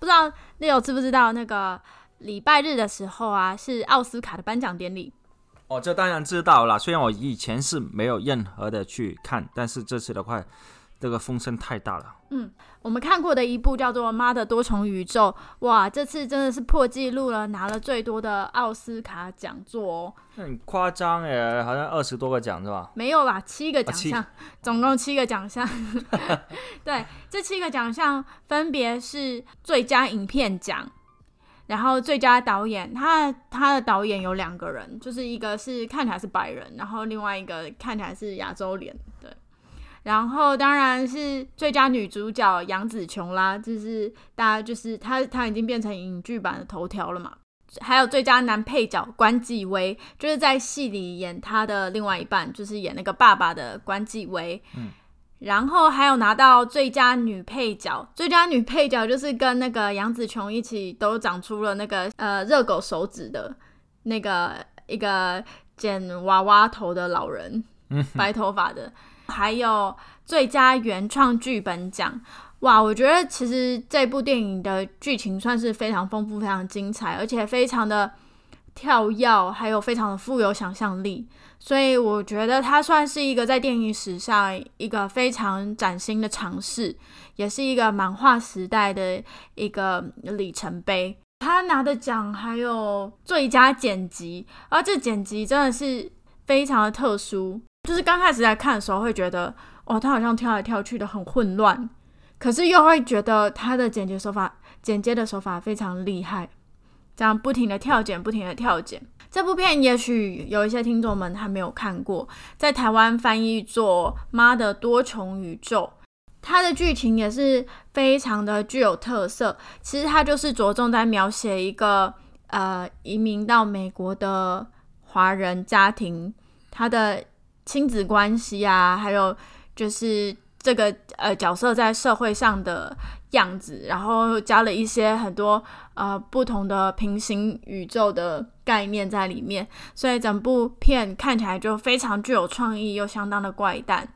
不知道你有知不知道，那个礼拜日的时候啊，是奥斯卡的颁奖典礼。哦，这当然知道啦。虽然我以前是没有任何的去看，但是这次的话，这个风声太大了。嗯，我们看过的一部叫做《妈的多重宇宙》，哇，这次真的是破纪录了，拿了最多的奥斯卡奖座哦。很夸张诶，好像二十多个奖是吧？没有啦，七个奖项，总共七个奖项。对，这七个奖项分别是最佳影片奖，然后最佳导演，他他的导演有两个人，就是一个是看起来是白人，然后另外一个看起来是亚洲脸，对。然后当然是最佳女主角杨紫琼啦，就是大家就是她她已经变成影剧版的头条了嘛。还有最佳男配角关继威，就是在戏里演他的另外一半，就是演那个爸爸的关继威。嗯，然后还有拿到最佳女配角，最佳女配角就是跟那个杨紫琼一起都长出了那个呃热狗手指的那个一个剪娃娃头的老人，嗯，白头发的。还有最佳原创剧本奖，哇，我觉得其实这部电影的剧情算是非常丰富、非常精彩，而且非常的跳跃，还有非常的富有想象力。所以我觉得它算是一个在电影史上一个非常崭新的尝试，也是一个漫画时代的一个里程碑。他拿的奖还有最佳剪辑，而这剪辑真的是非常的特殊。就是刚开始在看的时候会觉得，哦，他好像跳来跳去的很混乱，可是又会觉得他的剪辑手法、剪接的手法非常厉害，这样不停的跳剪，不停的跳剪。这部片也许有一些听众们还没有看过，在台湾翻译作《妈的多重宇宙》，它的剧情也是非常的具有特色。其实它就是着重在描写一个呃移民到美国的华人家庭，他的亲子关系啊，还有就是这个呃角色在社会上的样子，然后加了一些很多呃不同的平行宇宙的概念在里面，所以整部片看起来就非常具有创意，又相当的怪诞。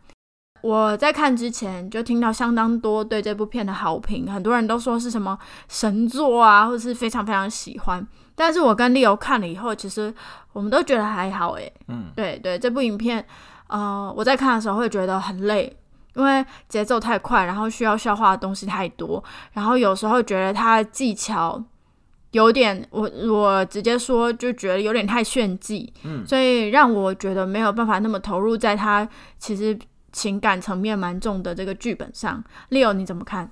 我在看之前就听到相当多对这部片的好评，很多人都说是什么神作啊，或是非常非常喜欢。但是我跟 Leo 看了以后，其实我们都觉得还好，诶，嗯，对对，这部影片，呃，我在看的时候会觉得很累，因为节奏太快，然后需要消化的东西太多，然后有时候觉得它的技巧有点，我我直接说就觉得有点太炫技，嗯所以让我觉得没有办法那么投入在他其实情感层面蛮重的这个剧本上。Leo 你怎么看？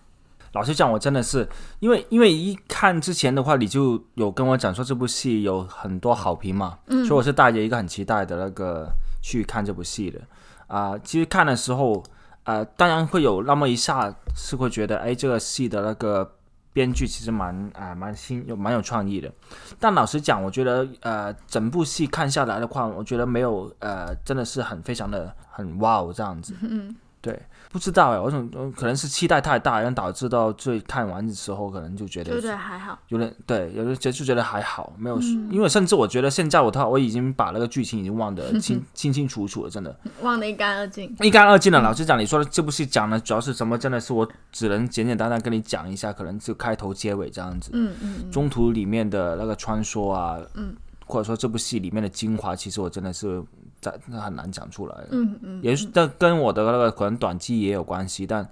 老实讲，我真的是因为因为一看之前的话，你就有跟我讲说这部戏有很多好评嘛，嗯所以我是带着一个很期待的那个去看这部戏的。啊、其实看的时候，呃，当然会有那么一下是会觉得，哎，这个戏的那个编剧其实蛮啊、蛮新有蛮有创意的。但老实讲，我觉得呃整部戏看下来的话，我觉得没有呃真的是很非常的很哇哦这样子。嗯，对，不知道哎，我想呃可能是期待太大，然后导致到最看完的时候，可能就觉得对不对？还好。有点对，有的就就觉得还好，没有，嗯因为甚至我觉得现在我他我已经把那个剧情已经忘得清 清清楚楚了，真的，忘得一干二净。一干二净了。老实讲，你说的这部戏讲的主要是什么？真的是我只能简简单单跟你讲一下，可能就开头结尾这样子，嗯嗯嗯中途里面的那个穿梭啊，嗯，或者说这部戏里面的精华，其实我真的是在很难讲出来。的。嗯嗯，也是但跟我的那个可能短期也有关系，但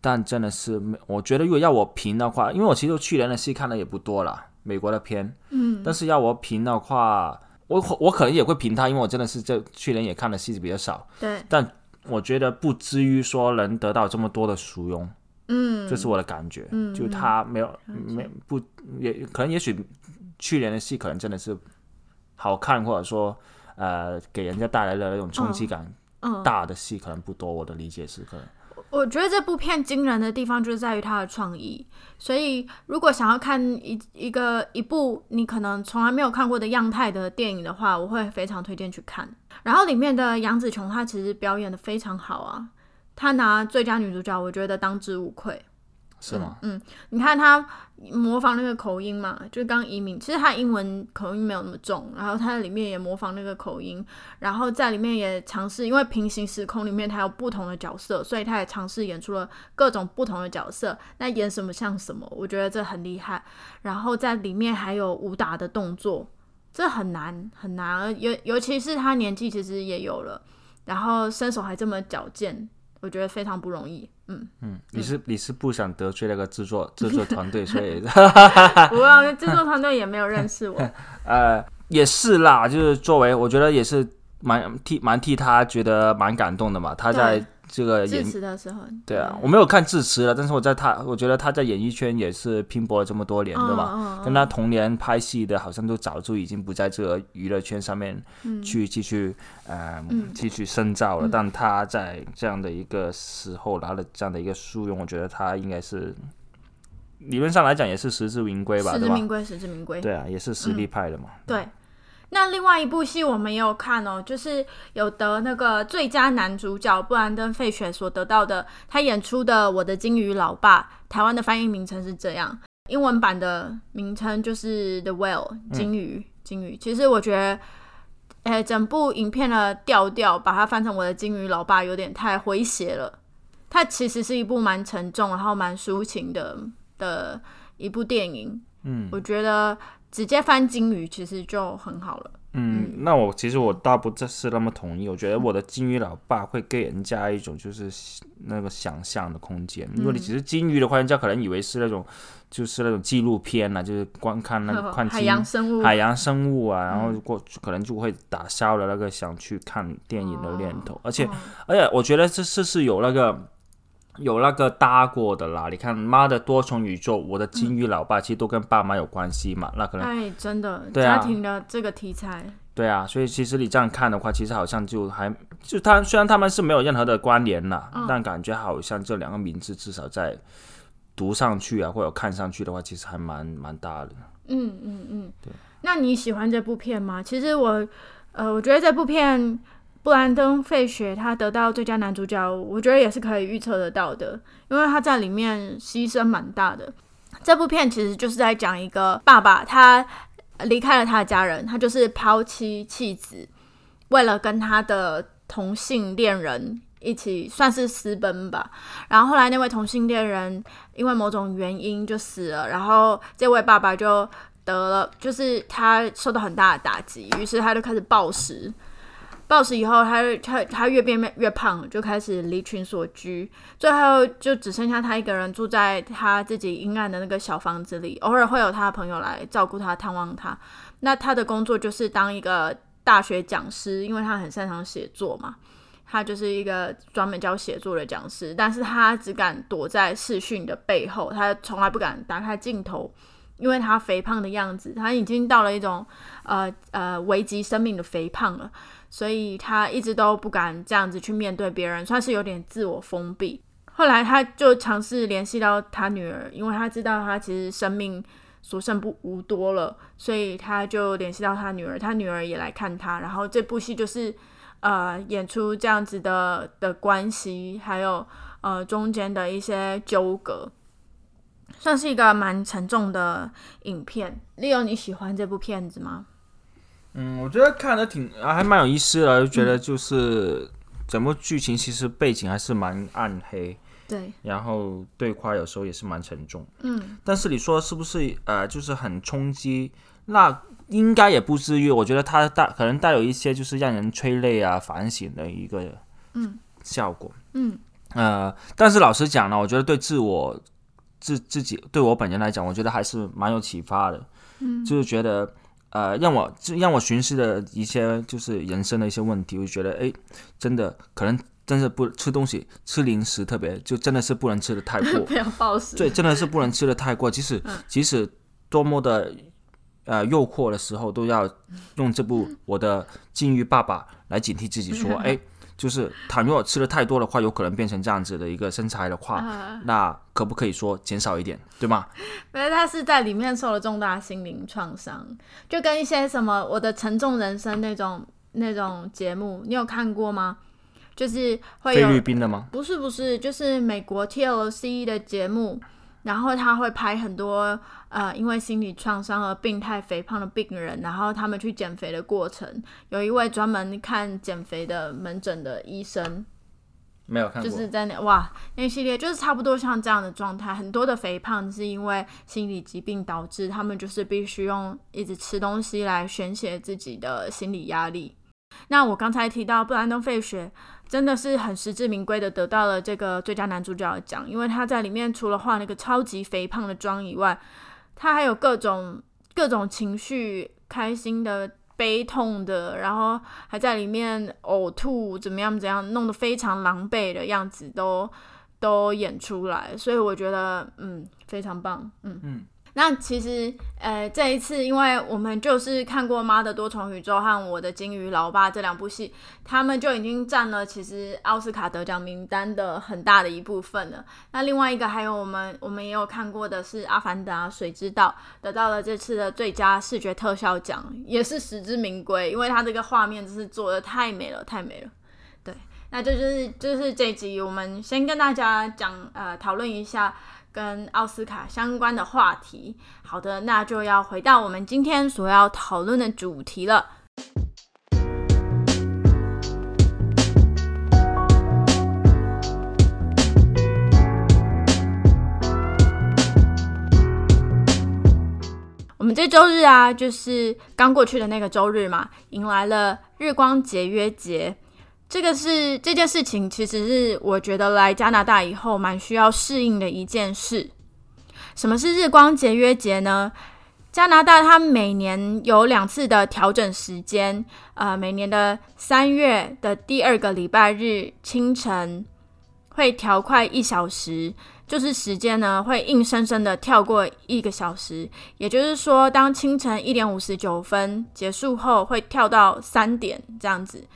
但真的是没，我觉得如果要我评的话，因为我其实去年的戏看的也不多了，美国的片，嗯，但是要我评的话，我我可能也会评他，因为我真的是这去年也看的戏比较少，对，但我觉得不至于说能得到这么多的殊荣，嗯，这是我的感觉，嗯就他没有解没不也可能也许去年的戏可能真的是好看，或者说呃给人家带来的那种冲击感嗯，大的戏可能不多，我的理解是可能。我觉得这部片惊人的地方就是在于它的创意，所以如果想要看一一个一部你可能从来没有看过的样态的电影的话，我会非常推荐去看。然后里面的杨紫琼她其实表演的非常好啊，她拿最佳女主角，我觉得当之无愧。是吗？嗯，你看他模仿那个口音嘛，就刚移民，其实他英文口音没有那么重，然后他在里面也模仿那个口音，然后在里面也尝试，因为平行时空里面他有不同的角色，所以他也尝试演出了各种不同的角色，那演什么像什么，我觉得这很厉害。然后在里面还有武打的动作，这很难很难，尤尤其是他年纪其实也有了，然后身手还这么矫健，我觉得非常不容易。嗯嗯，你是你是不想得罪那个制作 制作团队，所以 不要制作团队也没有认识我。呃，也是啦，就是作为我觉得也是蛮替蛮替他觉得蛮感动的嘛，他在。这个致辞的时候，对啊，我没有看致辞了，但是我在他，我觉得他在演艺圈也是拼搏了这么多年，对吧？跟他同年拍戏的，好像都早就已经不在这个娱乐圈上面去继续呃继续深造了。但他在这样的一个时候拿了这样的一个殊荣，我觉得他应该是理论上来讲也是实至名归吧，实至名归，实至名归。对啊，也是实力派的嘛。对。那另外一部戏我们也有看哦，就是有得那个最佳男主角布兰登·费雪所得到的，他演出的《我的金鱼老爸》，台湾的翻译名称是这样，英文版的名称就是《The Whale》金鱼，金鱼。其实我觉得，哎，整部影片的调调把它翻成《我的金鱼老爸》有点太诙谐了。它其实是一部蛮沉重，然后蛮抒情的的一部电影。嗯，我觉得。直接翻金鱼其实就很好了。嗯，那我其实我倒不是那么同意。我觉得我的金鱼老爸会给人家一种就是那个想象的空间。如果你只是金鱼的话，人家可能以为是那种就是那种纪录片呐，就是观看那个看海洋生物、海洋生物啊，然后过可能就会打消了那个想去看电影的念头。而且而且，我觉得这是是有那个。有那个搭过的啦，你看《妈的多重宇宙》，我的金鱼老爸其实都跟爸妈有关系嘛，那可能哎，真的家庭的这个题材，对啊，所以其实你这样看的话，其实好像就还就他虽然他们是没有任何的关联啦，但感觉好像这两个名字至少在读上去啊，或者看上去的话，其实还蛮蛮大的。嗯嗯嗯，对。那你喜欢这部片吗？其实我呃，我觉得这部片。布兰登·费雪他得到最佳男主角，我觉得也是可以预测得到的，因为他在里面牺牲蛮大的。这部片其实就是在讲一个爸爸，他离开了他的家人，他就是抛妻弃子，为了跟他的同性恋人一起算是私奔吧。然后后来那位同性恋人因为某种原因就死了，然后这位爸爸就得了，就是他受到很大的打击，于是他就开始暴食。暴食以后，他他他越变越胖，就开始离群所居，最后就只剩下他一个人住在他自己阴暗的那个小房子里，偶尔会有他的朋友来照顾他、探望他。那他的工作就是当一个大学讲师，因为他很擅长写作嘛，他就是一个专门教写作的讲师。但是他只敢躲在视讯的背后，他从来不敢打开镜头，因为他肥胖的样子，他已经到了一种呃呃危及生命的肥胖了。所以他一直都不敢这样子去面对别人，算是有点自我封闭。后来他就尝试联系到他女儿，因为他知道他其实生命所剩不无多了，所以他就联系到他女儿，他女儿也来看他。然后这部戏就是呃演出这样子的的关系，还有呃中间的一些纠葛，算是一个蛮沉重的影片。利用你喜欢这部片子吗？嗯，我觉得看的挺啊，还蛮有意思的，就觉得就是整部剧情其实背景还是蛮暗黑，对，然后对话有时候也是蛮沉重，嗯，但是你说是不是呃，就是很冲击？那应该也不至于，我觉得它带可能带有一些就是让人催泪啊、反省的一个嗯。效果，嗯。呃，但是老实讲呢，我觉得对自我自自己对我本人来讲，我觉得还是蛮有启发的，嗯，就是觉得。呃，让我让我寻思的一些就是人生的一些问题，我就觉得，哎，真的可能真的不吃东西、吃零食，特别就真的是不能吃的太过，不要暴食。对，真的是不能吃的太过，即使即使多么的呃诱惑的时候，都要用这部《我的禁欲爸爸》来警惕自己，说，哎，就是倘若吃的太多的话，有可能变成这样子的一个身材的话，那可不可以说减少一点，对吗？因为他是在里面受了重大心灵创伤，就跟一些什么《我的沉重人生》那种那种节目，你有看过吗？就是会有菲律宾的吗？不是不是，就是美国 TLC 的节目。然后他会拍很多呃，因为心理创伤而病态肥胖的病人，然后他们去减肥的过程。有一位专门看减肥的门诊的医生，没有看过，就是在那哇，那系列就是差不多像这样的状态。很多的肥胖是因为心理疾病导致，他们就是必须用一直吃东西来宣泄自己的心理压力。那我刚才提到布兰登·费雪。真的是很实至名归的得到了这个最佳男主角的奖，因为他在里面除了化那个超级肥胖的妆以外，他还有各种各种情绪，开心的、悲痛的，然后还在里面呕吐，怎么样怎样，弄得非常狼狈的样子都都演出来，所以我觉得嗯非常棒，嗯嗯。那其实，呃，这一次，因为我们就是看过《妈的多重宇宙》和《我的金鱼老爸》这两部戏，他们就已经占了其实奥斯卡得奖名单的很大的一部分了。那另外一个还有我们，我们也有看过的是《阿凡达：水之道》，得到了这次的最佳视觉特效奖，也是实至名归，因为它这个画面真是做的太美了，太美了。对，那这就是就是这集我们先跟大家讲，呃，讨论一下。跟奥斯卡相关的话题，好的，那就要回到我们今天所要讨论的主题了。我们这周日啊，就是刚过去的那个周日嘛，迎来了日光节约节。这个是这件事情，其实是我觉得来加拿大以后蛮需要适应的一件事。什么是日光节约节呢？加拿大它每年有两次的调整时间，呃，每年的三月的第二个礼拜日清晨会调快一小时，就是时间呢会硬生生的跳过一个小时。也就是说，当清晨一点五十九分结束后，会跳到三点这样子。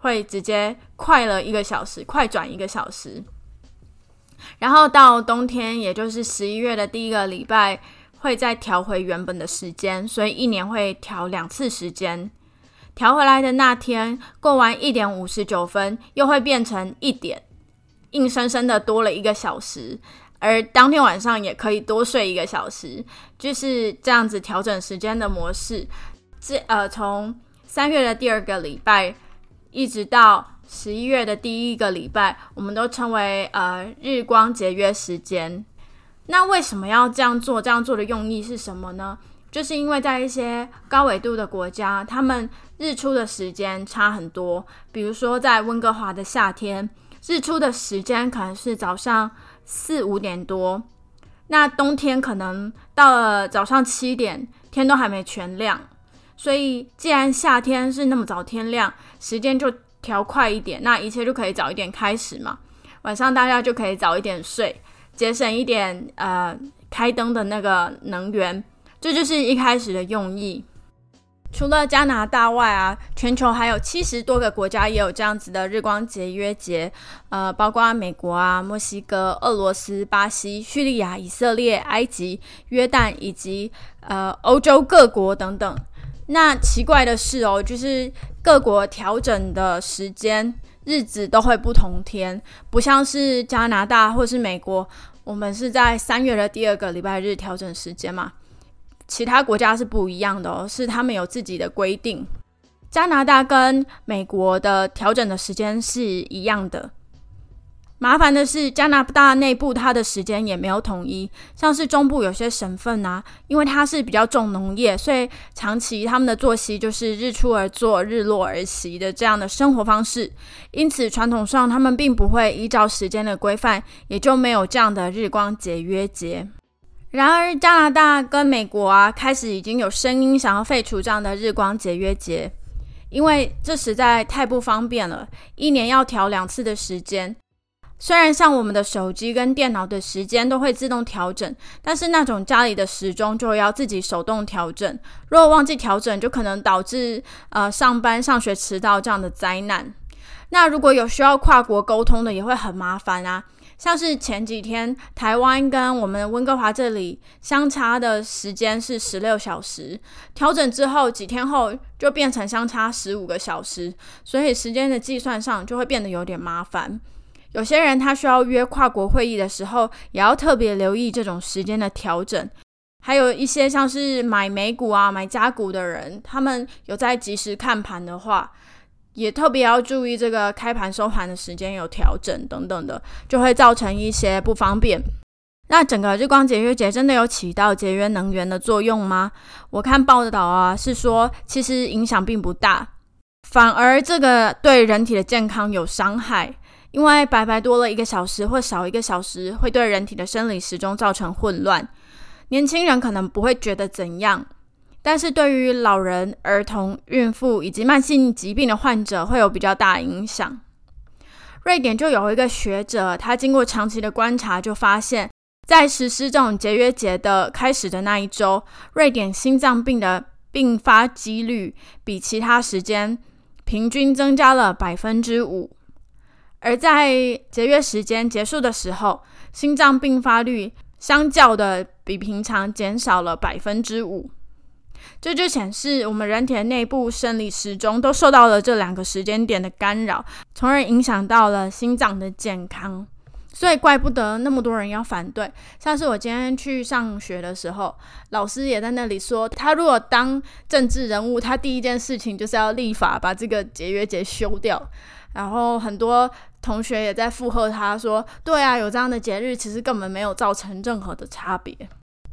会直接快了一个小时，快转一个小时，然后到冬天，也就是十一月的第一个礼拜，会再调回原本的时间，所以一年会调两次时间。调回来的那天过完一点五十九分，又会变成一点，硬生生的多了一个小时，而当天晚上也可以多睡一个小时，就是这样子调整时间的模式。这呃，从三月的第二个礼拜。一直到十一月的第一个礼拜，我们都称为呃日光节约时间。那为什么要这样做？这样做的用意是什么呢？就是因为在一些高纬度的国家，他们日出的时间差很多。比如说在温哥华的夏天，日出的时间可能是早上四五点多，那冬天可能到了早上七点，天都还没全亮。所以，既然夏天是那么早天亮，时间就调快一点，那一切就可以早一点开始嘛。晚上大家就可以早一点睡，节省一点呃开灯的那个能源，这就是一开始的用意。除了加拿大外啊，全球还有七十多个国家也有这样子的日光节约节，呃，包括美国啊、墨西哥、俄罗斯、巴西、叙利亚、以色列、埃及、约旦以及呃欧洲各国等等。那奇怪的是哦，就是各国调整的时间日子都会不同天，不像是加拿大或是美国，我们是在三月的第二个礼拜日调整时间嘛。其他国家是不一样的哦，是他们有自己的规定。加拿大跟美国的调整的时间是一样的。麻烦的是，加拿大内部它的时间也没有统一，像是中部有些省份啊，因为它是比较重农业，所以长期他们的作息就是日出而作，日落而息的这样的生活方式，因此传统上他们并不会依照时间的规范，也就没有这样的日光节约节。然而，加拿大跟美国啊，开始已经有声音想要废除这样的日光节约节，因为这实在太不方便了，一年要调两次的时间。虽然像我们的手机跟电脑的时间都会自动调整，但是那种家里的时钟就要自己手动调整。如果忘记调整，就可能导致呃上班上学迟到这样的灾难。那如果有需要跨国沟通的，也会很麻烦啊。像是前几天台湾跟我们温哥华这里相差的时间是十六小时，调整之后几天后就变成相差十五个小时，所以时间的计算上就会变得有点麻烦。有些人他需要约跨国会议的时候，也要特别留意这种时间的调整。还有一些像是买美股啊、买加股的人，他们有在及时看盘的话。也特别要注意这个开盘收盘的时间有调整等等的，就会造成一些不方便。那整个日光节约节真的有起到节约能源的作用吗？我看报道啊，是说其实影响并不大，反而这个对人体的健康有伤害，因为白白多了一个小时或少一个小时，会对人体的生理时钟造成混乱。年轻人可能不会觉得怎样。但是对于老人、儿童、孕妇以及慢性疾病的患者会有比较大影响。瑞典就有一个学者，他经过长期的观察，就发现，在实施这种节约节的开始的那一周，瑞典心脏病的并发几率比其他时间平均增加了百分之五，而在节约时间结束的时候，心脏病发率相较的比平常减少了百分之五。这就显示我们人体的内部生理时钟都受到了这两个时间点的干扰，从而影响到了心脏的健康。所以怪不得那么多人要反对。像是我今天去上学的时候，老师也在那里说，他如果当政治人物，他第一件事情就是要立法把这个节约节修掉。然后很多同学也在附和他说：“对啊，有这样的节日，其实根本没有造成任何的差别。”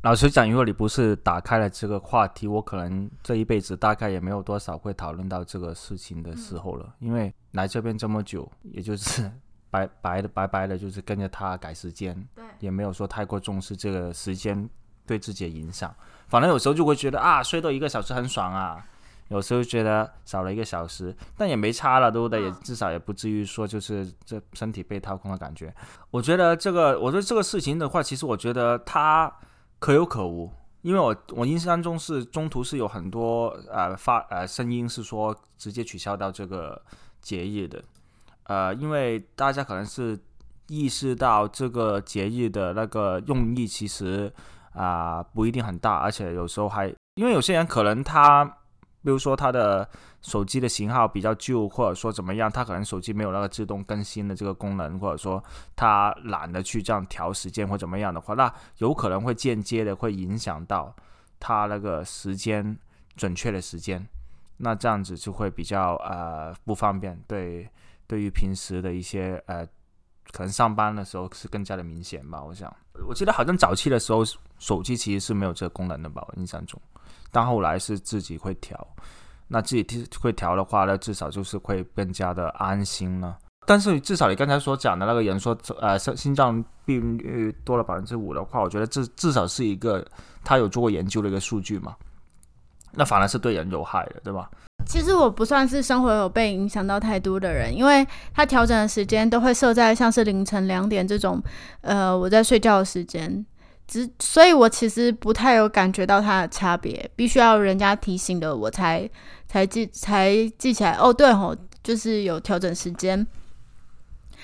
老实讲，如果你不是打开了这个话题，我可能这一辈子大概也没有多少会讨论到这个事情的时候了。因为来这边这么久，也就是 白白的白白的，就是跟着他改时间，对，也没有说太过重视这个时间对自己的影响。反正有时候就会觉得啊，睡到一个小时很爽啊，有时候觉得少了一个小时，但也没差了，对不对？也至少也不至于说就是这身体被掏空的感觉。我觉得这个，我觉得这个事情的话，其实我觉得他。可有可无，因为我我印象中是中途是有很多呃发呃声音是说直接取消到这个节日的，呃，因为大家可能是意识到这个节日的那个用意其实啊不一定很大，而且有时候还因为有些人可能他。比如说他的手机的型号比较旧，或者说怎么样，他可能手机没有那个自动更新的这个功能，或者说他懒得去这样调时间或怎么样的话，那有可能会间接的会影响到他那个时间准确的时间，那这样子就会比较呃不方便。对，对于平时的一些呃可能上班的时候是更加的明显吧。我想，我记得好像早期的时候手机其实是没有这个功能的吧，我印象中。但后来是自己会调，那自己会调的话呢，至少就是会更加的安心了。但是至少你刚才所讲的那个人说，呃，心心脏病率多了百分之五的话，我觉得至至少是一个他有做过研究的一个数据嘛。那反而是对人有害的，对吧？其实我不算是生活有被影响到太多的人，因为他调整的时间都会设在像是凌晨两点这种，呃，我在睡觉的时间。只，所以我其实不太有感觉到它的差别，必须要人家提醒的我才才记才记起来。哦，对吼，就是有调整时间。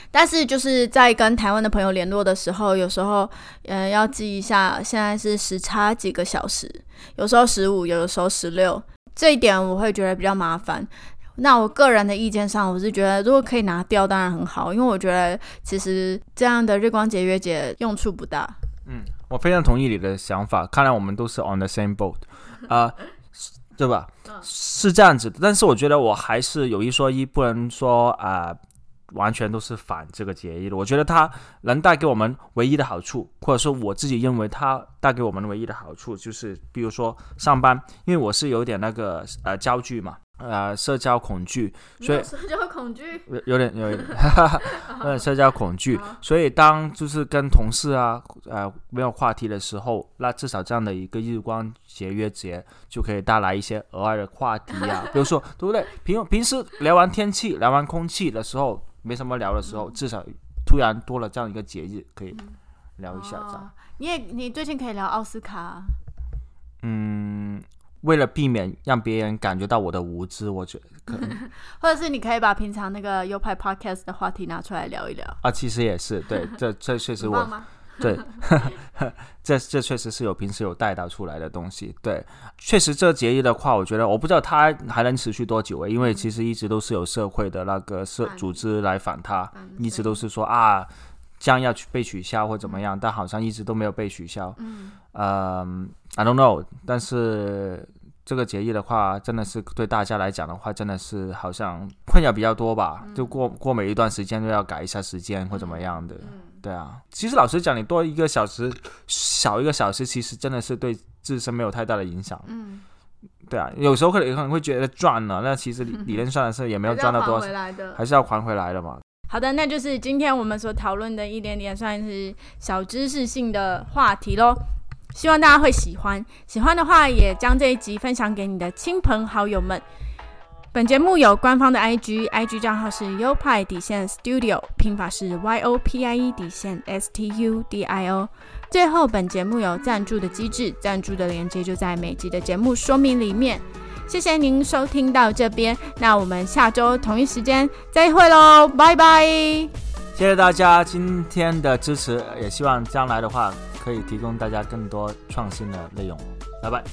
但是就是在跟台湾的朋友联络的时候，有时候嗯要记一下，现在是时差几个小时，有时候十五，有的时候十六，这一点我会觉得比较麻烦。那我个人的意见上，我是觉得如果可以拿掉，当然很好，因为我觉得其实这样的日光节约节用处不大。嗯。我非常同意你的想法，看来我们都是 on the same boat，啊，对吧？是这样子的，但是我觉得我还是有一说一，不能说啊，完全都是反这个节义的。我觉得它能带给我们唯一的好处，或者说我自己认为它带给我们唯一的好处，就是比如说上班，因为我是有点那个呃焦距嘛。呃，社交恐惧，所以社交恐惧有有点有点，有点，社交恐惧，所以当就是跟同事啊，呃，没有话题的时候，那至少这样的一个日光节约节就可以带来一些额外的话题啊，比如说，对不对？平平时聊完天气、聊完空气的时候，没什么聊的时候，至少突然多了这样一个节日可以聊一下，这样。你也你最近可以聊奥斯卡，嗯。为了避免让别人感觉到我的无知，我觉得可能 或者是你可以把平常那个优派 podcast 的话题拿出来聊一聊，啊，其实也是对，这这确实我？对，这这确实是有平时有带到出来的东西。对，确实这节日的话，我觉得我不知道它还能持续多久诶，因为其实一直都是有社会的那个社组织来反它，嗯一直都是说啊将要去被取消或怎么样，但好像一直都没有被取消。嗯，嗯，I don't know，但是。这个节日的话，真的是对大家来讲的话，真的是好像困扰比较多吧。就过过每一段时间都要改一下时间或怎么样的。对啊，其实老实讲，你多一个小时，少一个小时，其实真的是对自身没有太大的影响。嗯，对啊，有时候可能可能会觉得赚了，那其实理理论上的是也没有赚到多少。还是要还回来的嘛。好的，那就是今天我们所讨论的一点点算是小知识性的话题喽。希望大家会喜欢，喜欢的话也将这一集分享给你的亲朋好友们。本节目有官方的 IG，IG 账号是优派底线 Studio，拼法是 Y O P I E 底线 S T U D I O。最后，本节目有赞助的机制，赞助的链接就在每集的节目说明里面。谢谢您收听到这边，那我们下周同一时间再会喽，拜拜。谢谢大家今天的支持，也希望将来的话可以提供大家更多创新的内容。拜拜。